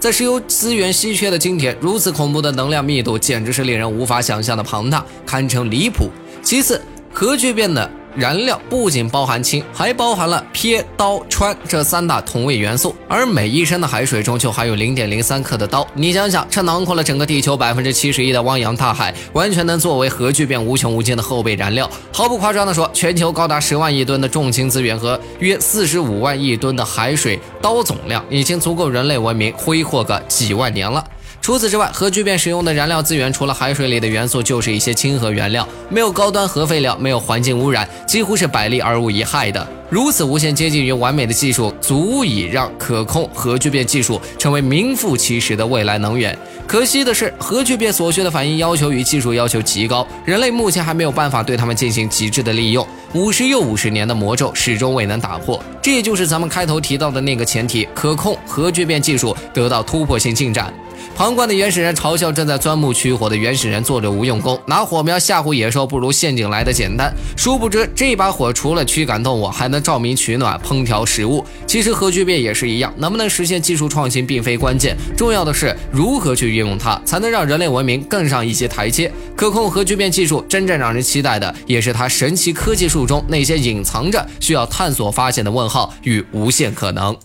在石油资源稀缺的今天，如此恐怖的能量密度，简直是令人无法想象的庞大，堪称离谱。其次，核聚变的。燃料不仅包含氢，还包含了铯、氘、氚这三大同位元素，而每一升的海水中就含有零点零三克的氘。你想想，这囊括了整个地球百分之七十一的汪洋大海，完全能作为核聚变无穷无尽的后备燃料。毫不夸张地说，全球高达十万亿吨的重氢资源和约四十五万亿吨的海水氘总量，已经足够人类文明挥霍个几万年了。除此之外，核聚变使用的燃料资源除了海水里的元素，就是一些氢核原料，没有高端核废料，没有环境污染，几乎是百利而无一害的。如此无限接近于完美的技术，足以让可控核聚变技术成为名副其实的未来能源。可惜的是，核聚变所需的反应要求与技术要求极高，人类目前还没有办法对它们进行极致的利用。五十又五十年的魔咒始终未能打破，这也就是咱们开头提到的那个前提：可控核聚变技术得到突破性进展。旁观的原始人嘲笑正在钻木取火的原始人做着无用功，拿火苗吓唬野兽不如陷阱来的简单。殊不知，这把火除了驱赶动物，还能照明取暖、烹调食物。其实核聚变也是一样，能不能实现技术创新并非关键，重要的是如何去运用它，才能让人类文明更上一些台阶。可控核聚变技术真正让人期待的，也是它神奇科技树中那些隐藏着需要探索发现的问号与无限可能。